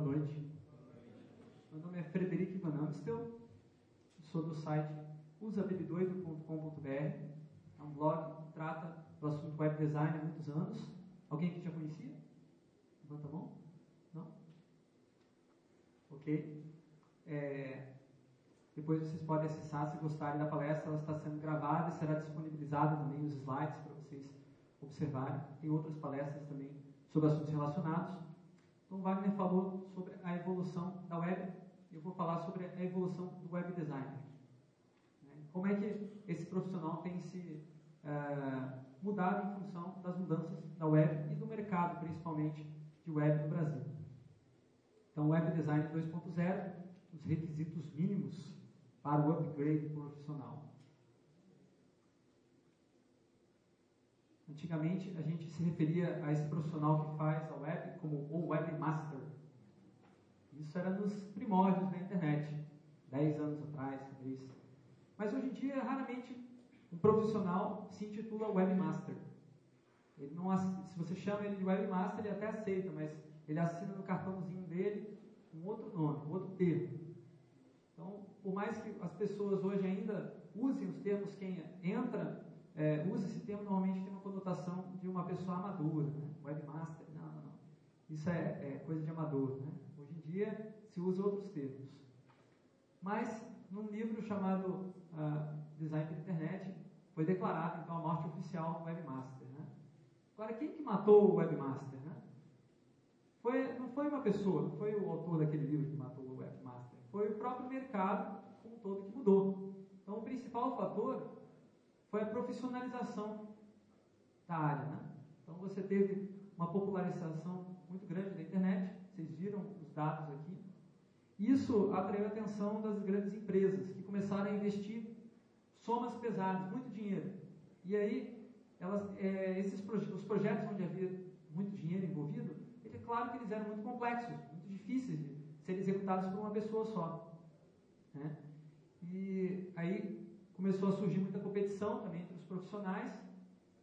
Boa noite. Meu nome é Frederico Van Amstel, sou do site usabilidoido.com.br. É um blog que trata do assunto web design há muitos anos. Alguém que já conhecia? Levanta a mão. Não? Ok. É, depois vocês podem acessar se gostarem da palestra. Ela está sendo gravada e será disponibilizada também os slides para vocês observarem. Tem outras palestras também sobre assuntos relacionados. Então, Wagner falou sobre a evolução da web. Eu vou falar sobre a evolução do web designer. Né? Como é que esse profissional tem se uh, mudado em função das mudanças da web e do mercado, principalmente de web no Brasil. Então, Web Design 2.0, os requisitos mínimos para o upgrade profissional. Antigamente, a gente se referia a esse profissional que faz a web como o webmaster. Isso era nos primórdios da internet, 10 anos atrás, talvez. Mas hoje em dia, raramente um profissional se intitula webmaster. Ele não, se você chama ele de webmaster, ele até aceita, mas ele assina no cartãozinho dele um outro nome, um outro termo. Então, por mais que as pessoas hoje ainda usem os termos, quem entra é, usa esse termo, normalmente tem uma conotação de uma pessoa amadora, né? webmaster, não, não, não. Isso é, é, coisa de amador. Né? Hoje em dia se usa outros termos. Mas, num livro chamado uh, Design pela Internet, foi declarado então a morte oficial do webmaster. Né? Agora, quem que matou o webmaster? Né? Foi, não foi uma pessoa, não foi o autor daquele livro que matou o webmaster, foi o próprio mercado como um todo que mudou. Então, o principal fator foi a profissionalização da área. Né? Então você teve uma popularização muito grande da internet, vocês viram os dados aqui. Isso atraiu a atenção das grandes empresas, que começaram a investir somas pesadas, muito dinheiro. E aí, elas, é, esses os projetos onde havia muito dinheiro envolvido, é claro que eles eram muito complexos, muito difíceis de serem executados por uma pessoa só. Né? E aí começou a surgir muita competição também entre os profissionais.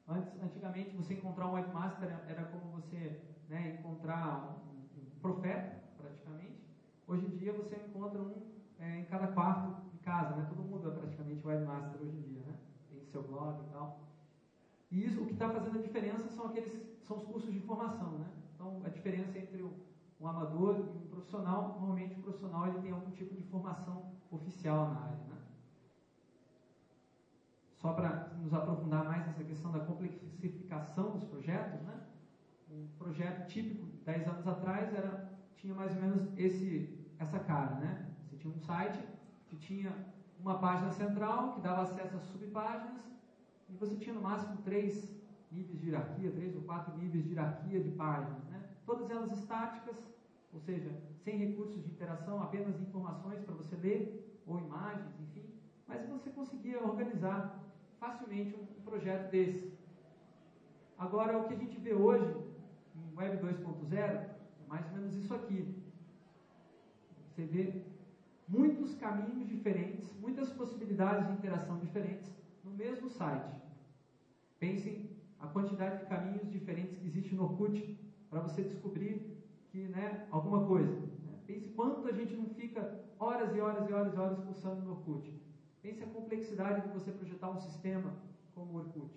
Antes, antigamente, você encontrar um webmaster era como você né, encontrar um, profeta, praticamente. Hoje em dia, você encontra um é, em cada quarto de casa, né? Todo mundo é praticamente webmaster hoje em dia, né? Tem seu blog e tal. E isso, o que está fazendo a diferença são aqueles, são os cursos de formação, né? Então, a diferença entre um, um amador e um profissional, normalmente o profissional ele tem algum tipo de formação oficial na área, né? Só para nos aprofundar mais nessa questão da complexificação dos projetos, né? Um projeto típico, 10 anos atrás, era, tinha mais ou menos esse, essa cara, né? Você tinha um site que tinha uma página central que dava acesso a subpáginas e você tinha no máximo três níveis de hierarquia, três ou quatro níveis de hierarquia de páginas, né? Todas elas estáticas, ou seja, sem recursos de interação, apenas informações para você ler ou imagens, enfim. Mas você conseguia organizar facilmente um, projeto desse. Agora, o que a gente vê hoje em Web 2.0 é mais ou menos isso aqui. Você vê muitos caminhos diferentes, muitas possibilidades de interação diferentes no mesmo site. Pensem a quantidade de caminhos diferentes que existe no Orkut para você descobrir que, né, alguma coisa. Né? Pense quanto a gente não fica horas e horas e horas e horas pulsando no Orkut. Pense a complexidade de você projetar um sistema como o Orkut,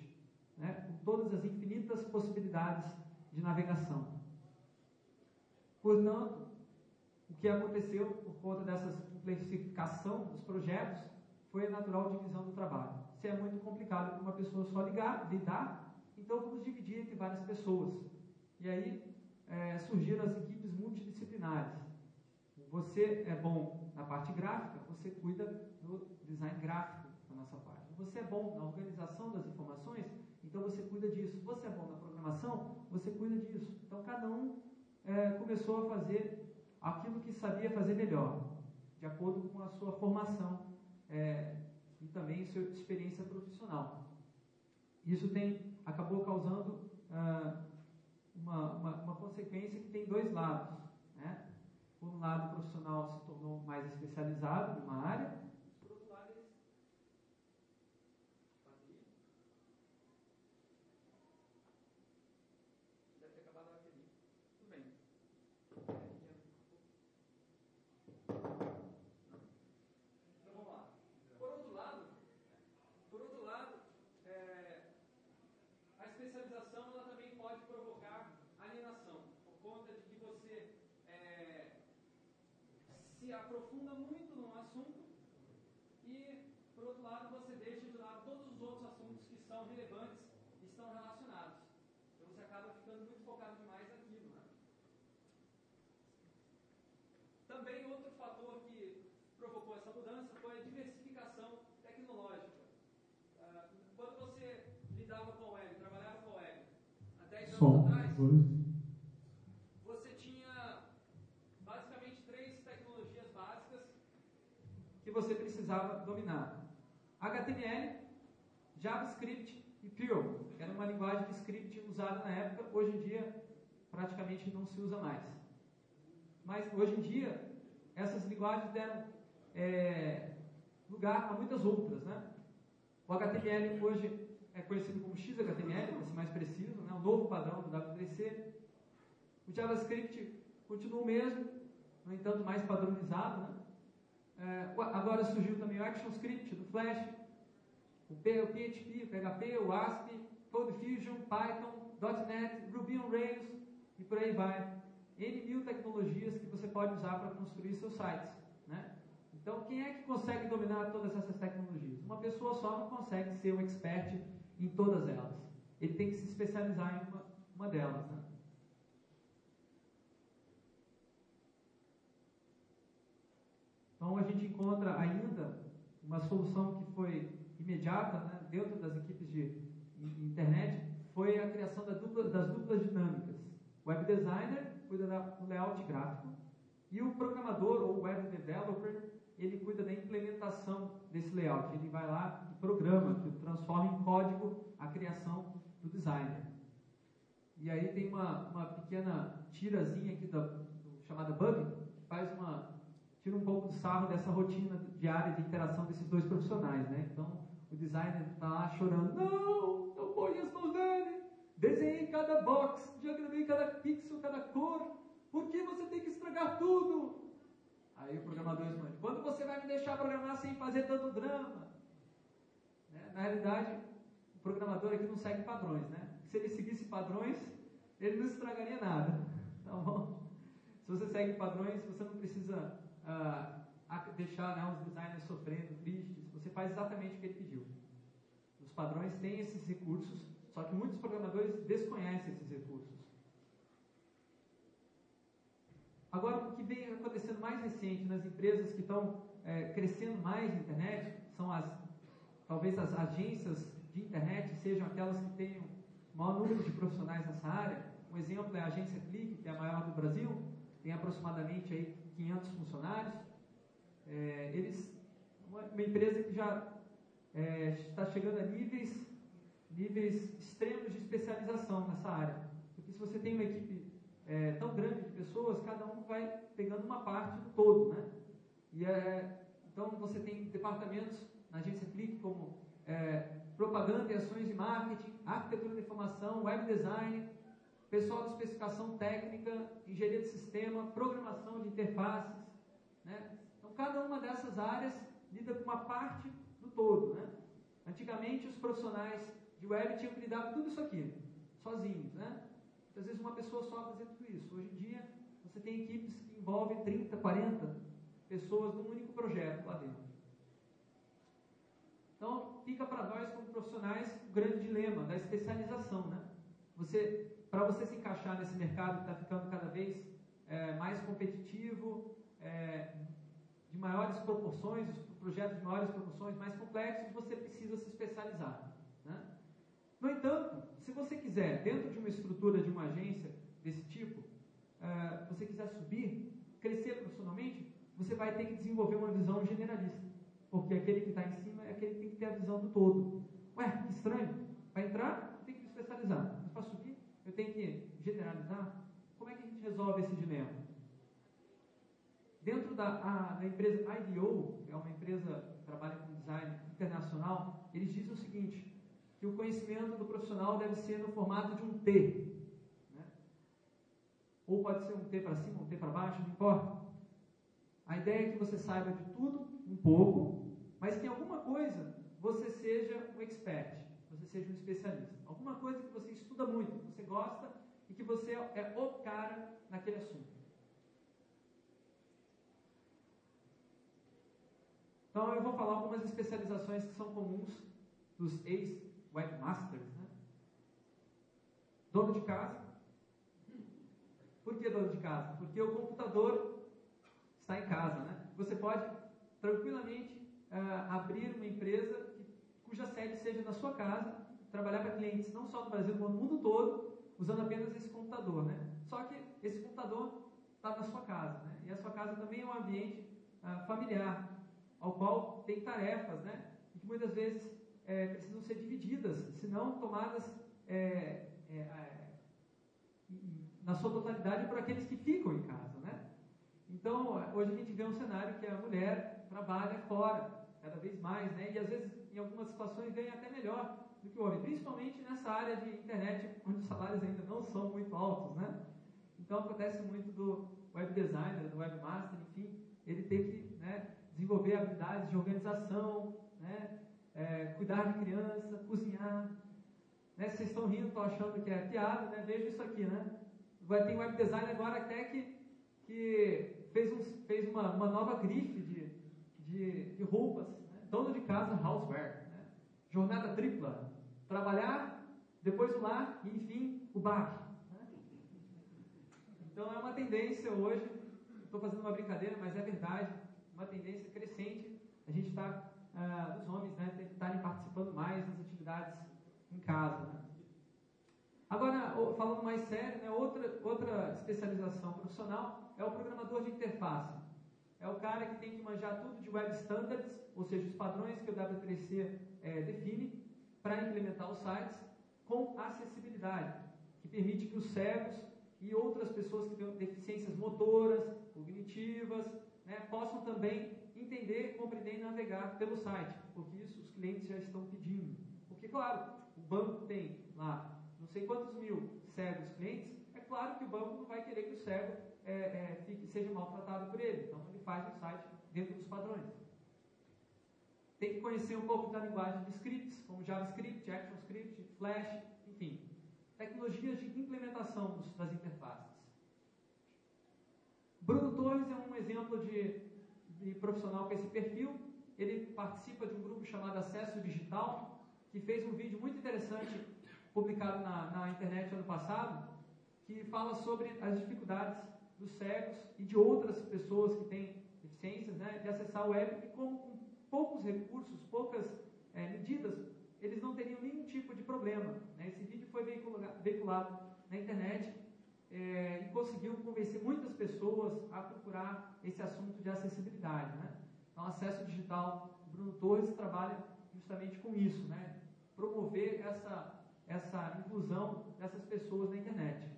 né? com todas as infinitas possibilidades de navegação. Portanto, o que aconteceu por conta dessa complexificação dos projetos foi a natural divisão do trabalho. Se é muito complicado para uma pessoa só ligar, lidar, então vamos dividir entre várias pessoas. E aí é, surgiram as equipes multidisciplinares. Você é bom na parte gráfica, você cuida no design gráfico da nossa página. Você é bom na organização das informações, então você cuida disso. Você é bom na programação, você cuida disso. Então cada um é, começou a fazer aquilo que sabia fazer melhor, de acordo com a sua formação é, e também sua experiência profissional. Isso tem, acabou causando ah, uma, uma, uma consequência que tem dois lados. Né? Por um lado, o profissional se tornou mais especializado numa área, por outro lado, eles. Deve ter acabado a bateria. Tudo bem. gamificação ela também pode provocar alienação, por conta de que você é, se aprofunda muito num assunto e, por outro lado, você deixa de lado todos os outros assuntos que são relevantes e estão relacionados. Então você acaba ficando muito focado demais naquilo. Né? Também outro fator que provocou essa mudança foi a diversificação tecnológica. Uh, quando você lidava com a web, trabalhava com a web, há 10 anos Você tinha basicamente três tecnologias básicas que você precisava dominar: HTML, JavaScript e Perl. Era uma linguagem de script usada na época, hoje em dia praticamente não se usa mais. Mas hoje em dia, essas linguagens deram é, lugar a muitas outras. Né? O HTML hoje é conhecido como XHTML, para ser mais preciso, né? o novo padrão do W3C. O JavaScript continua o mesmo, no entanto mais padronizado. Né? É, agora surgiu também o ActionScript do Flash, o PHP, o PHP, o ASP, CodeFusion, Python, .NET, Ruby on Rails e por aí vai. N mil tecnologias que você pode usar para construir seus sites. Né? Então, quem é que consegue dominar todas essas tecnologias? Uma pessoa só não consegue ser um expert em todas elas. Ele tem que se especializar em uma, uma delas. Né? Então, a gente encontra ainda uma solução que foi imediata né, dentro das equipes de internet, foi a criação da dupla, das duplas dinâmicas. O web designer cuida do layout gráfico e o programador ou web developer ele cuida da implementação desse layout. Ele vai lá e programa, transforma em código a criação do designer. E aí tem uma, uma pequena tirazinha aqui da, chamada bug, que faz uma tira um pouco do sarro dessa rotina diária de interação desses dois profissionais, né? Então o designer está lá chorando, não, não ponhas no dele, desenhei cada box, diagramei cada pixel, cada cor, por que você tem que estragar tudo? Aí o programador responde: Quando você vai me deixar programar sem fazer tanto drama? Né? Na realidade, o programador aqui não segue padrões, né? Se ele seguisse padrões, ele não estragaria nada. Tá bom? Se você segue padrões, você não precisa ah, deixar né, os designers sofrendo, tristes. Você faz exatamente o que ele pediu. Os padrões têm esses recursos, só que muitos programadores desconhecem esses recursos. Agora, o que vem acontecendo mais recente nas empresas que estão é, crescendo mais na internet são as, talvez as agências de internet sejam aquelas que tenham maior número de profissionais nessa área. Um exemplo é a agência Clique, que é a maior do Brasil, tem aproximadamente aí 500 funcionários. É, eles, uma, uma, empresa que já é, está chegando a níveis, níveis extremos de especialização nessa área. Porque se você tem uma equipe é, tão grande de pessoas, cada um vai pegando uma parte do todo, né? E é, então você tem departamentos na agência Clique como é, propaganda e ações de marketing, arquitetura de informação, web design, pessoal de especificação técnica, engenharia de sistema, programação de interfaces, né? Então cada uma dessas áreas lida com uma parte do todo, né? Antigamente os profissionais de web tinham que lidar com tudo isso aqui, sozinhos, né? Às vezes uma pessoa só fazia tudo isso. Hoje em dia, você tem equipes que envolvem 30, 40 pessoas num único projeto lá dentro. Então, fica para nós, como profissionais, o grande dilema da especialização. Né? Você, para você se encaixar nesse mercado que está ficando cada vez é, mais competitivo, é, de maiores proporções, projetos de maiores proporções, mais complexos, você precisa se especializar. No entanto, se você quiser, dentro de uma estrutura de uma agência desse tipo, uh, você quiser subir, crescer profissionalmente, você vai ter que desenvolver uma visão generalista. Porque aquele que está em cima é aquele que tem que ter a visão do todo. Ué, que estranho. Para entrar, tem que me especializar. Mas para subir, eu tenho que generalizar. Como é que a gente resolve esse dilema? Dentro da, a, da empresa IDO, que é uma empresa que trabalha com design internacional, eles dizem o seguinte: que o conhecimento do profissional deve ser no formato de um T. Né? Ou pode ser um T para cima, um T para baixo, não importa. A ideia é que você saiba de tudo um pouco, mas que em alguma coisa você seja um expert. você seja um especialista. Alguma coisa que você estuda muito, que você gosta e que você é o cara naquele assunto. Então eu vou falar algumas especializações que são comuns dos ex-webmasters. Né? Dono de casa. Por que dono de casa? Porque o computador está em casa. Né? Você pode tranquilamente uh, abrir uma empresa que, cuja sede seja na sua casa, trabalhar para clientes não só no Brasil, mas no mundo todo, usando apenas esse computador. Né? Só que esse computador está na sua casa. Né? E a sua casa também é um ambiente uh, familiar, ao qual tem tarefas, né? E que muitas vezes é, precisam ser divididas, se não tomadas é, é na sua totalidade por aqueles que ficam em casa, né? Então, hoje a gente vê um cenário que a mulher trabalha fora, cada vez mais, né? E às vezes, em algumas situações, ganha até melhor do que o homem, principalmente nessa área de internet, onde os salários ainda não são muito altos, né? Então, acontece muito do web designer, do webmaster, enfim, ele tem que né, desenvolver habilidades de organização, né? É, cuidar de criança, cozinhar. Né? Vocês estão rindo, estão achando que é piada, né? Veja isso aqui, né? Vai ter web design agora até que, que fez, um, fez uma, uma nova grife de, de, de roupas, né? dono de casa, houseware. Né? Jornada tripla, trabalhar, depois o lar e, enfim, o bar. Né? Então é uma tendência hoje, estou fazendo uma brincadeira, mas é verdade, uma tendência crescente. A gente está, ah, os homens, né, estarem participando mais das atividades em casa. Né? Agora, falando mais sério, né, outra, outra especialização profissional é o programador de interface. É o cara que tem que manjar tudo de web standards, ou seja, os padrões que o W3C é, define para implementar os sites com acessibilidade, que permite que os cegos e outras pessoas que têm deficiências motoras, cognitivas, né, possam também entender, compreender e navegar pelo site, porque isso os clientes já estão pedindo. Porque, claro, o banco tem lá não sei quantos mil cegos clientes, é claro que o banco não vai querer que o cego é, é, fique, seja maltratado por ele. Então, ele faz o site dentro dos padrões. Tem que conhecer um pouco da linguagem de scripts, como JavaScript, ActionScript, Flash, enfim. Tecnologias de implementação das interfaces. Bruno Torres é um exemplo de profissional com esse perfil. Ele participa de um grupo chamado Acesso Digital, que fez um vídeo muito interessante publicado na, na internet ano passado, que fala sobre as dificuldades dos cegos e de outras pessoas que têm deficiências né, de acessar o web e como com poucos recursos, poucas é, medidas, eles não teriam nenhum tipo de problema. Né? Esse vídeo foi veiculado, veiculado na internet é, e conseguiu convencer muitas pessoas a procurar esse assunto de acessibilidade. Né? Então, acesso digital, Bruno Torres trabalha justamente com isso, né? promover essa, essa inclusão dessas pessoas na internet.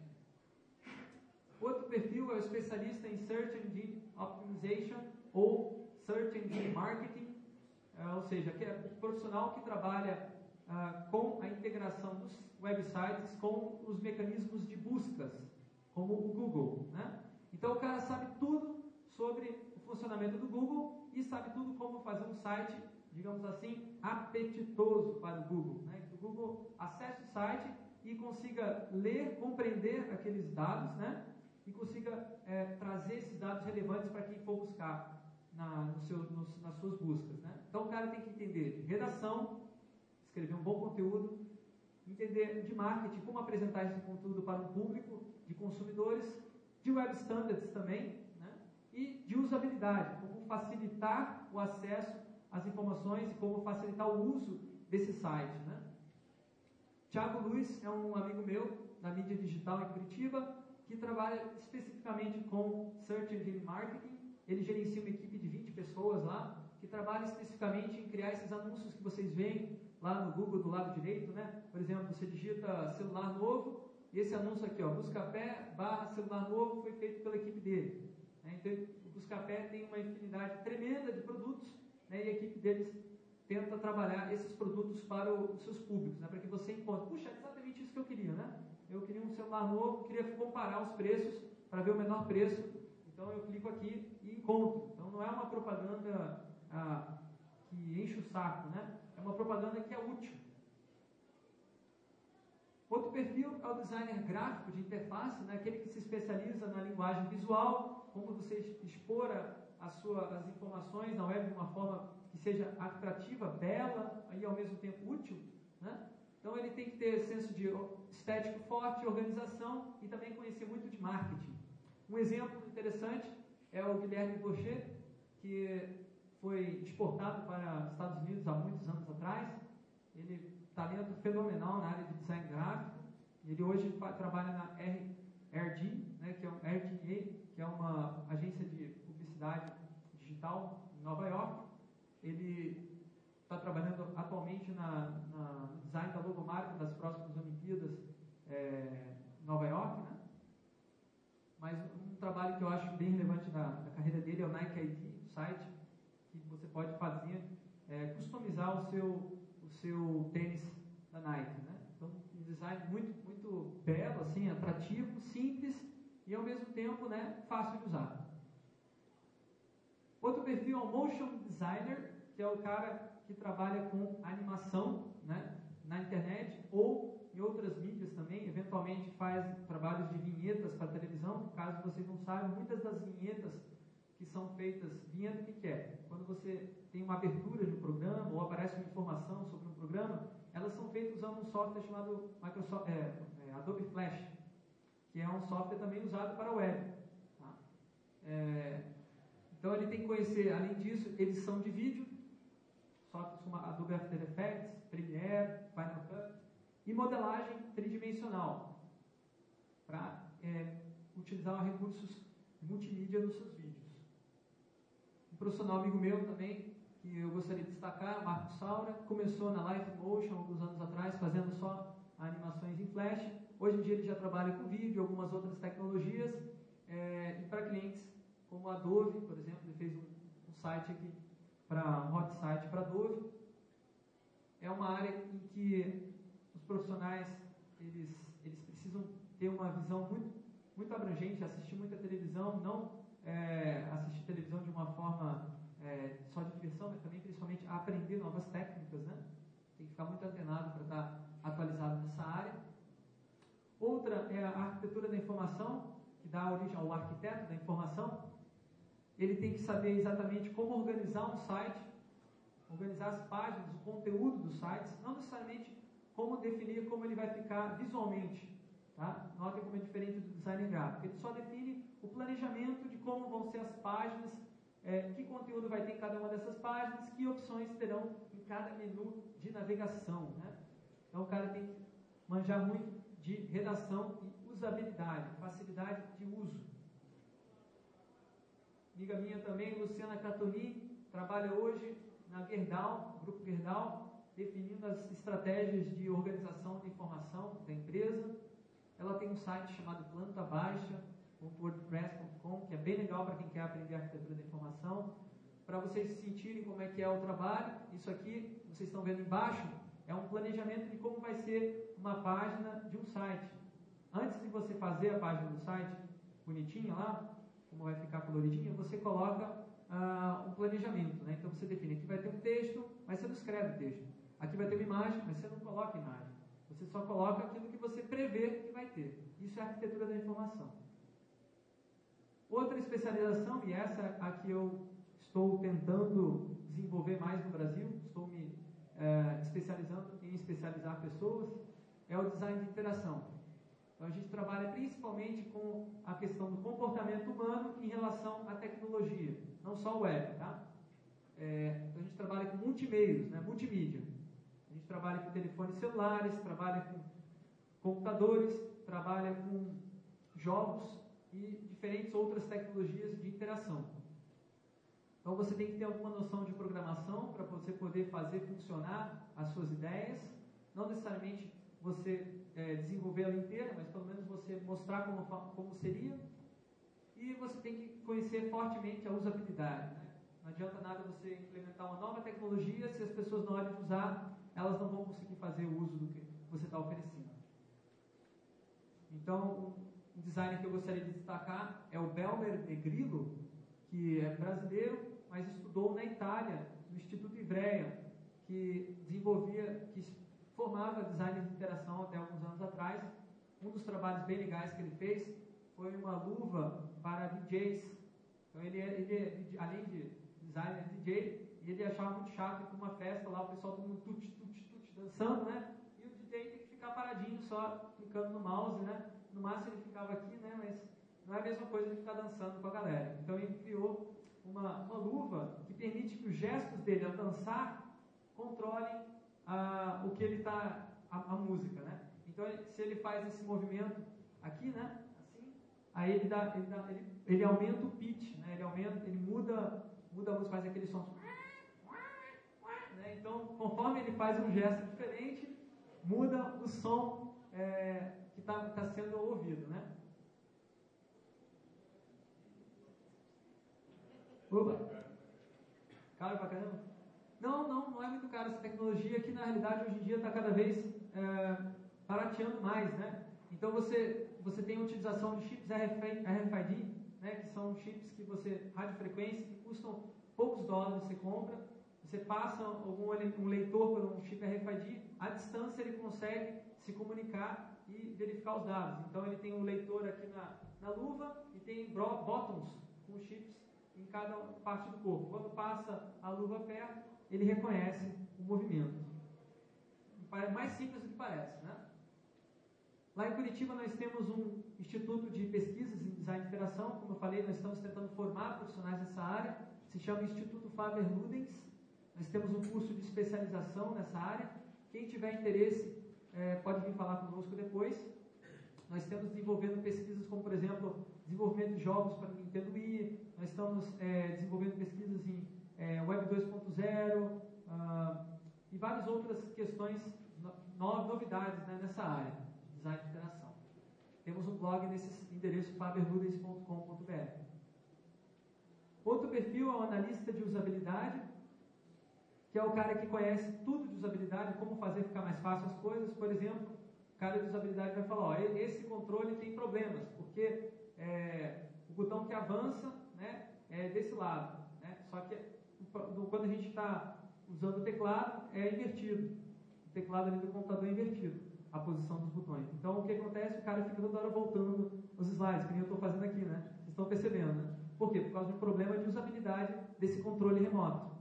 Outro perfil é o especialista em Search Engine Optimization ou Search Engine Marketing, é, ou seja, que é o profissional que trabalha ah, com a integração dos websites com os mecanismos de buscas, como o Google. Né? Então o cara sabe tudo sobre o funcionamento do Google e sabe tudo como fazer um site, digamos assim, apetitoso para o Google. Né? Que o Google acesse o site e consiga ler, compreender aqueles dados, né? e consiga é, trazer esses dados relevantes para quem for buscar na, no seu, no, nas suas buscas. Né? Então o cara tem que entender de redação, escrever um bom conteúdo, entender de marketing, como apresentar esse conteúdo para um público de consumidores, de web standards também, né? e de usabilidade, como facilitar o acesso às informações e como facilitar o uso desse site. Né? Tiago Luiz é um amigo meu da mídia digital em Curitiba, que trabalha especificamente com Search Engine Marketing. Ele gerencia uma equipe de 20 pessoas lá, que trabalha especificamente em criar esses anúncios que vocês veem lá no Google do lado direito, né? Por exemplo, você digita celular novo, e esse anúncio aqui, ó, Buscapé barra celular novo, foi feito pela equipe dele. Né? Então, o Buscapé tem uma infinidade tremenda de produtos, né? e a equipe deles tenta trabalhar esses produtos para os seus públicos, né? para que você encontre. Puxa, é exatamente isso que eu queria, né? eu queria um celular novo, queria comparar os preços para ver o menor preço. Então eu clico aqui e encontro. Então não é uma propaganda ah, que enche o saco, né? Uma propaganda que é útil. Outro perfil é o designer gráfico de interface, né? aquele que se especializa na linguagem visual, como você expor a, sua, as informações na web de uma forma que seja atrativa, bela e ao mesmo tempo útil. Né? Então ele tem que ter senso de estético forte, organização e também conhecer muito de marketing. Um exemplo interessante é o Guilherme Gaucher, que foi exportado para os Estados Unidos há muitos anos atrás. Ele talento fenomenal na área de design gráfico. Ele hoje trabalha na RD, né, que é um RDA, que é uma agência de publicidade digital em Nova York. Ele está trabalhando atualmente na, na, no design da logomarca das próximas Olimpíadas é, Nova York, né? Mas um trabalho que eu acho bem relevante na, na carreira dele é o Nike ID, o site pode fazer, é, customizar o seu, o seu tênis da Nike, né? Então, um design muito, muito belo, assim, atrativo, simples e ao mesmo tempo, né, fácil de usar. Outro perfil é o motion designer, que é o cara que trabalha com animação, né, na internet ou em outras mídias também, eventualmente faz trabalhos de vinhetas para televisão. Caso vocês não saibam, muitas das vinhetas que são feitas, que é? Quando você tem uma abertura de um programa ou aparece uma informação sobre um programa, elas são feitas usando um software chamado Microsoft, é, é, Adobe Flash, que é um software também usado para a web. Tá? É, então ele tem que conhecer, além disso, edição de vídeo, softwares como Adobe After Effects, Premiere, Final Cut, e modelagem tridimensional, para é, utilizar recursos multimídia nos seus vídeos. Profissional amigo meu também, que eu gostaria de destacar, Marco Saura, começou na Live Motion alguns anos atrás, fazendo só animações em Flash. Hoje em dia ele já trabalha com vídeo, algumas outras tecnologias, é, e para clientes como a Dove, por exemplo, ele fez um, um site aqui para um hot site para Dove. É uma área em que os profissionais eles, eles precisam ter uma visão muito, muito abrangente, assistir muita televisão, não é, assistir televisão de uma forma é, só de diversão, mas também principalmente aprender novas técnicas, né? Tem que ficar muito antenado para estar atualizado nessa área. Outra é a arquitetura da informação, que dá origem ao arquiteto da informação. Ele tem que saber exatamente como organizar um site, organizar as páginas, o conteúdo dos sites, não necessariamente como definir como ele vai ficar visualmente. Tá? Notem como é diferente do design gráfico. Ele só define o planejamento de como vão ser as páginas, é, que conteúdo vai ter em cada uma dessas páginas, que opções terão em cada menu de navegação. Né? Então o cara tem que manjar muito de redação e usabilidade, facilidade de uso. Amiga minha também, Luciana Catoni, trabalha hoje na Gerdau, Grupo Gerdau, definindo as estratégias de organização de informação da empresa. Ela tem um site chamado plantabaixa.wordpress.com, que é bem legal para quem quer aprender arquitetura da informação. Para vocês sentirem como é que é o trabalho, isso aqui, vocês estão vendo embaixo, é um planejamento de como vai ser uma página de um site. Antes de você fazer a página do site bonitinha lá, como vai ficar coloridinha, você coloca uh, um planejamento. Né? Então você define, aqui vai ter um texto, mas você não escreve o texto. Aqui vai ter uma imagem, mas você não coloca imagem. Você só coloca aquilo que você prevê que vai ter. Isso é arquitetura da informação. Outra especialização, e essa a que eu estou tentando desenvolver mais no Brasil, estou me é, especializando em especializar pessoas, é o design de interação. Então a gente trabalha principalmente com a questão do comportamento humano em relação à tecnologia, não só web, tá? É, a gente trabalha com multimeios, né, multimídia. Trabalha com telefones celulares, trabalha com computadores, trabalha com jogos e diferentes outras tecnologias de interação. Então você tem que ter alguma noção de programação para você poder fazer funcionar as suas ideias, não necessariamente você é, desenvolver ela inteira, mas pelo menos você mostrar como, como seria. E você tem que conhecer fortemente a usabilidade. Né? Não adianta nada você implementar uma nova tecnologia se as pessoas na hora de usar, elas não vão conseguir fazer o uso do que você está oferecendo. Então, um designer que eu gostaria de destacar é o Belmer de Grillo, que é brasileiro, mas estudou na Itália, no Instituto Ivrea, que desenvolvia, que formava design de interação até alguns anos atrás. Um dos trabalhos bem legais que ele fez foi uma luva para DJs. Então ele, ele além de designer, é DJ, ele achava muito chato para uma festa lá, o pessoal todo mundo tut, dançando, né? E o DJ tem que ficar paradinho só, clicando no mouse, né? No máximo ele ficava aqui, né? Mas não é a mesma coisa de ficar dançando com a galera. Então ele criou uma, uma luva que permite que os gestos dele ao dançar controlem ah, o que ele está, a, a, música, né? Então se ele faz esse movimento aqui, né? Assim, aí ele, dá, ele, dá, ele, ele aumenta o pitch, né? Ele aumenta, ele muda, muda a música, faz aquele som. Então, conforme ele faz um gesto diferente, muda o som é, que está tá sendo ouvido, né? Opa! Caro pra caramba? Não, não, não é muito caro essa tecnologia que na realidade hoje em dia está cada vez é, barateando mais, né? Então você, você tem a utilização de chips RFID, né, que são chips que você, radiofrequência, que custam poucos dólares, você compra, você passa algum, um leitor por um chip RFID, à distância ele consegue se comunicar e verificar os dados. Então ele tem um leitor aqui na, na luva e tem botões com chips em cada parte do corpo. Quando passa a luva perto, ele reconhece o movimento. Mais simples do que parece, né? Lá em Curitiba nós temos um instituto de pesquisas em design de interação, como eu falei, nós estamos tentando formar profissionais nessa área, se chama Instituto Faber Ludens. Nós temos um curso de especialização nessa área. Quem tiver interesse é, pode vir falar conosco depois. Nós estamos desenvolvendo pesquisas como, por exemplo, desenvolvimento de jogos para Nintendo Wii, nós estamos é, desenvolvendo pesquisas em é, Web 2.0 uh, e várias outras questões, no, novidades né, nessa área, design de interação. Temos um blog nesse endereço faberludens.com.br. Outro perfil é o analista de usabilidade, que é o cara que conhece tudo de usabilidade, como fazer ficar mais fácil as coisas. Por exemplo, o cara de usabilidade vai falar, ó, esse controle tem problemas, porque é, o botão que avança né, é desse lado. Né? Só que quando a gente está usando o teclado, é invertido. O teclado ali do computador é invertido, a posição dos botões. Então, o que acontece? O cara fica toda hora voltando os slides, que nem eu estou fazendo aqui, né? Vocês estão percebendo, né? Por quê? Por causa de um problema de usabilidade desse controle remoto.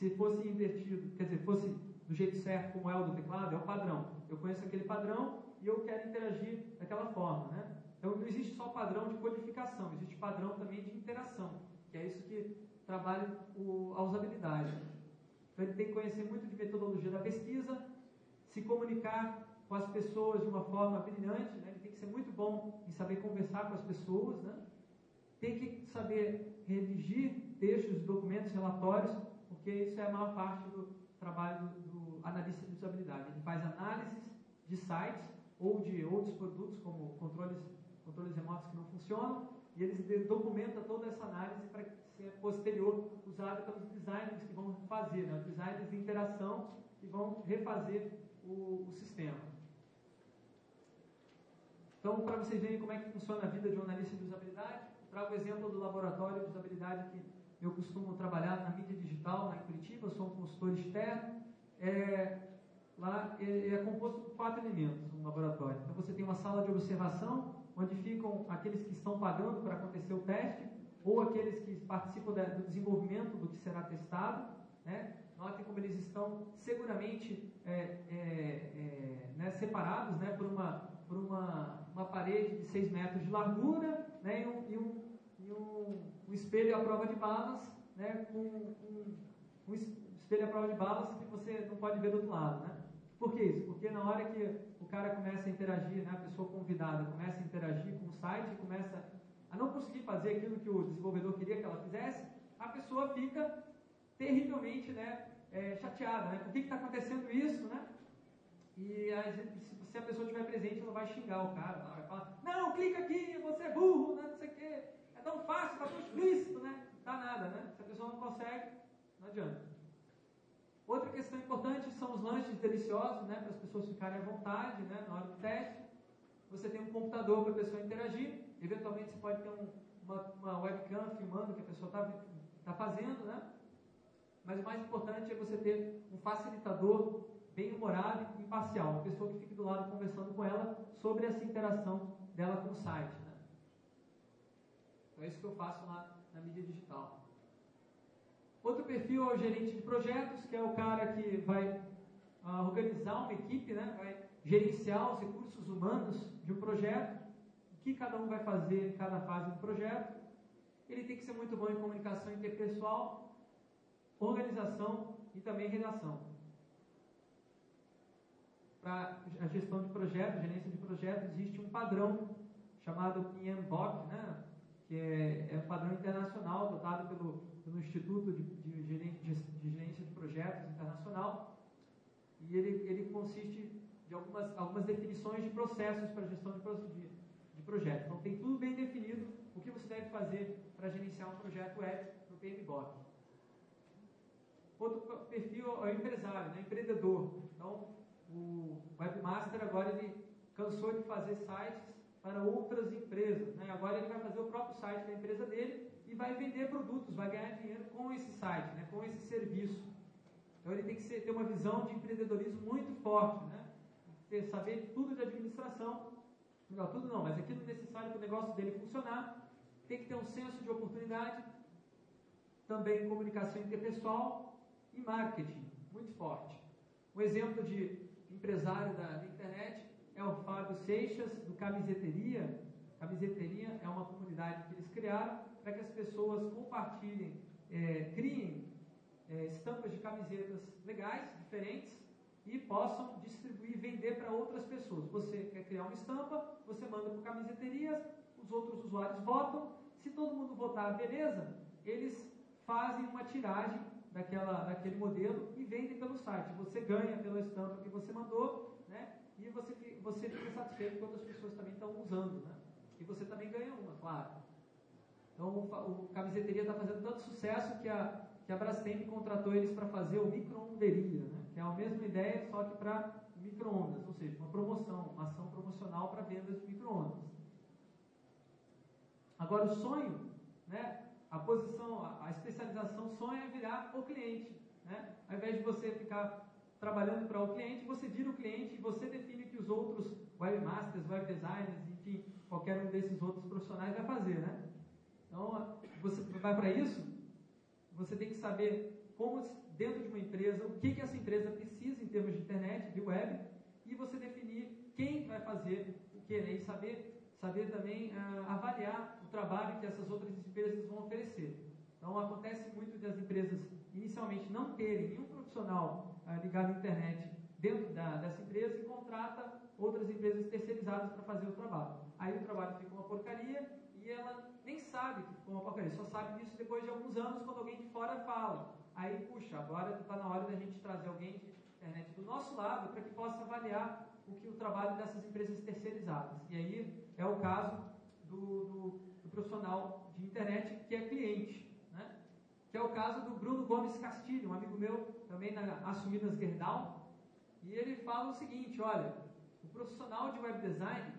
Se fosse invertido, quer dizer, fosse do jeito certo, como é o do teclado, é o padrão. Eu conheço aquele padrão e eu quero interagir daquela forma, né? Então não existe só padrão de codificação, existe padrão também de interação, que é isso que trabalha o, a usabilidade. Então ele tem que conhecer muito de metodologia da pesquisa, se comunicar com as pessoas de uma forma brilhante, né? ele tem que ser muito bom em saber conversar com as pessoas, né? tem que saber redigir textos, documentos, relatórios, porque isso é a maior parte do trabalho do, do analista de usabilidade. Ele faz análises de sites ou de outros produtos, como controles controles remotos que não funcionam, e eles documentam toda essa análise para ser posterior usada pelos designers que vão fazer, né? designers de interação que vão refazer o, o sistema. Então, para vocês verem como é que funciona a vida de um analista de usabilidade, trago o exemplo do laboratório de usabilidade que eu costumo trabalhar na mídia digital, lá em Curitiba, sou um consultor externo. É, lá é, é composto por quatro elementos, um laboratório. Então, você tem uma sala de observação, onde ficam aqueles que estão pagando para acontecer o teste, ou aqueles que participam do desenvolvimento do que será testado. Né? Notem como eles estão seguramente é, é, é, né, separados né, por, uma, por uma, uma parede de 6 metros de largura né, e, um, e, um, e um, um, espelho à prova de balas, né, com um, um espelho à prova de balas que você não pode ver do outro lado. Né? Por que isso? Porque na hora que o cara começa a interagir, né, a pessoa convidada começa a interagir com o site, começa a não conseguir fazer aquilo que o desenvolvedor queria que ela fizesse, a pessoa fica terrivelmente né, é, chateada. Né? Por que está acontecendo isso? Né? E se a pessoa estiver presente, ela vai xingar o cara. Ela vai falar, não, clica aqui, você é burro, né, não sei o quê. É tão fácil, está tão explícito, né? Dá nada, né? Se a pessoa não consegue, não adianta. Outra questão importante são os lanches deliciosos, né, para as pessoas ficarem à vontade né, na hora do teste. Você tem um computador para a pessoa interagir. Eventualmente você pode ter um, uma, uma, webcam filmando o que a pessoa está tá fazendo, né? Mas o mais importante é você ter um facilitador bem-humorado e imparcial, uma pessoa que fique do lado conversando com ela sobre essa interação dela com o site. Então é isso que eu faço lá na mídia digital. Outro perfil é o gerente de projetos, que é o cara que vai uh, organizar uma equipe, né? vai gerenciar os recursos humanos de um projeto, o que cada um vai fazer em cada fase do projeto. Ele tem que ser muito bom em comunicação interpessoal, organização e também redação. Para a gestão de projetos, gerência de projetos, existe um padrão chamado PMBOK, né? Que é, é um padrão internacional adotado pelo, pelo Instituto de, de, de, de Gerência de Projetos Internacional, e ele, ele consiste de algumas, algumas definições de processos para gestão de, de, projetos. Então, tem tudo bem definido o que você deve fazer para gerenciar um projeto web no PMBOK. Outro perfil é o empresário, né? empreendedor. Então, o webmaster agora ele cansou de fazer sites para outras empresas. Né? Agora ele vai fazer o próprio site da empresa dele e vai vender produtos, vai ganhar dinheiro com esse site, né? com esse serviço. Então ele tem que ser, ter uma visão de empreendedorismo muito forte, né? ter, saber tudo de administração, não tudo não, mas aquilo necessário para o negócio dele funcionar, tem que ter um senso de oportunidade, também comunicação interpessoal e marketing, muito forte. Um exemplo de empresário da, da internet é o Fábio Seixas, do Camiseteria. Camiseteria é uma comunidade que eles criaram para que as pessoas compartilhem, é, criem é, estampas de camisetas legais, diferentes, e possam distribuir e vender para outras pessoas. Você quer criar uma estampa, você manda para camiseterias, os outros usuários votam. Se todo mundo votar, beleza, eles fazem uma tiragem daquela, daquele modelo e vendem pelo site. Você ganha pela estampa que você mandou? E você, você fica satisfeito quando as pessoas também estão usando, né? E você também ganha uma, claro. Então o, o camiseteria está fazendo tanto sucesso que a, que a Brastemp contratou eles para fazer o micro-onderia, né? que é a mesma ideia, só que para micro-ondas, ou seja, uma promoção, uma ação promocional para vendas de micro-ondas. Agora o sonho, né? a posição, a, especialização sonho é virar o cliente. Né? Ao invés de você ficar trabalhando para o cliente, você vira o cliente e você define que os outros webmasters, web designers, enfim, qualquer um desses outros profissionais vai fazer, né? Então, você vai para isso, você tem que saber como, dentro de uma empresa, o que, que essa empresa precisa em termos de internet, de web, e você definir quem vai fazer o que, né? E saber, saber também uh, avaliar o trabalho que essas outras empresas vão oferecer. Então, acontece muito das empresas inicialmente não terem nenhum profissional uh, ligado à internet dentro da, dessa empresa e contrata outras empresas terceirizadas para fazer o trabalho. Aí o trabalho fica uma porcaria e ela nem sabe que ficou uma porcaria, só sabe disso depois de alguns anos quando alguém de fora fala. Aí, puxa, agora está na hora da gente trazer alguém de internet do nosso lado para que possa avaliar o que o trabalho dessas empresas terceirizadas. E aí é o caso do, do, do profissional de internet que é cliente que é o caso do Bruno Gomes Castilho, um amigo meu, também na Assumidas Gerdau, e ele fala o seguinte, olha, o profissional de web design,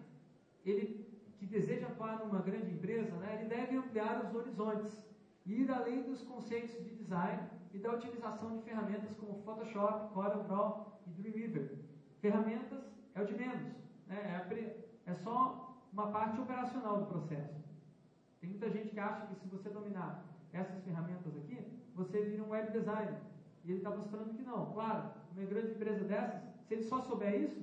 ele que deseja atuar numa grande empresa, né, ele deve ampliar os horizontes ir além dos conceitos de design e da utilização de ferramentas como Photoshop, CorelDRAW e Dreamweaver. Ferramentas é o de menos, né, é, é só uma parte operacional do processo. Tem muita gente que acha que se você dominar essas ferramentas aqui, você vira um web designer. E ele está mostrando que não. Claro, uma grande empresa dessas, se ele só souber isso,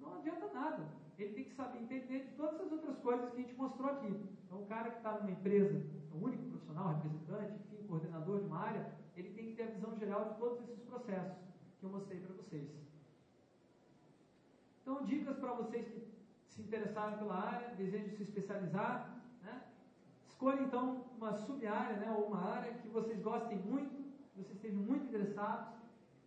não adianta nada. Ele tem que saber entender de todas as outras coisas que a gente mostrou aqui. Então, o cara que está numa empresa, o único profissional, representante, enfim, coordenador de uma área, ele tem que ter a visão geral de todos esses processos que eu mostrei para vocês. Então, dicas para vocês que se interessaram pela área, desejam se especializar, Escolha então uma sub-área, né, ou uma área que vocês gostem muito, que vocês estejam muito interessados,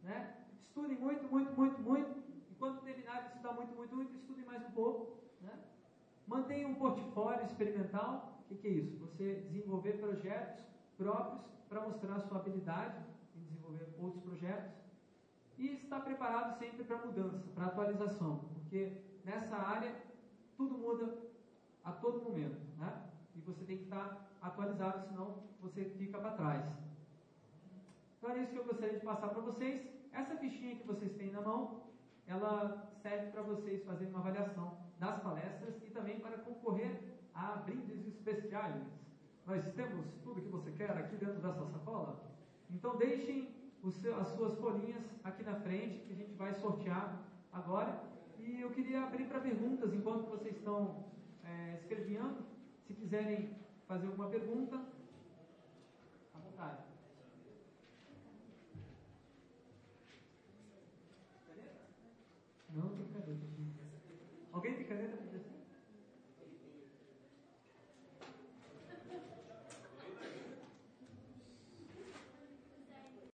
né? Estudem muito, muito, muito, muito, e quando de estudar muito, muito, muito, estudem mais um pouco, né? Mantenham um portfólio experimental. O que, que é isso? Você desenvolver projetos próprios para mostrar a sua habilidade em desenvolver outros projetos e estar preparado sempre para mudança, para atualização, porque nessa área tudo muda a todo momento, né? E você tem que estar atualizado, senão você fica para trás. Então é isso que eu gostaria de passar para vocês. essa fichinha que vocês têm na mão, ela serve para vocês fazerem uma avaliação das palestras e também para concorrer a brindes especiais. Nós temos tudo que você quer aqui dentro dessa sacola. Então deixem as suas folhinhas aqui na frente que a gente vai sortear agora. E eu queria abrir para perguntas enquanto vocês estão é, escrevendo. Se quiserem fazer alguma pergunta.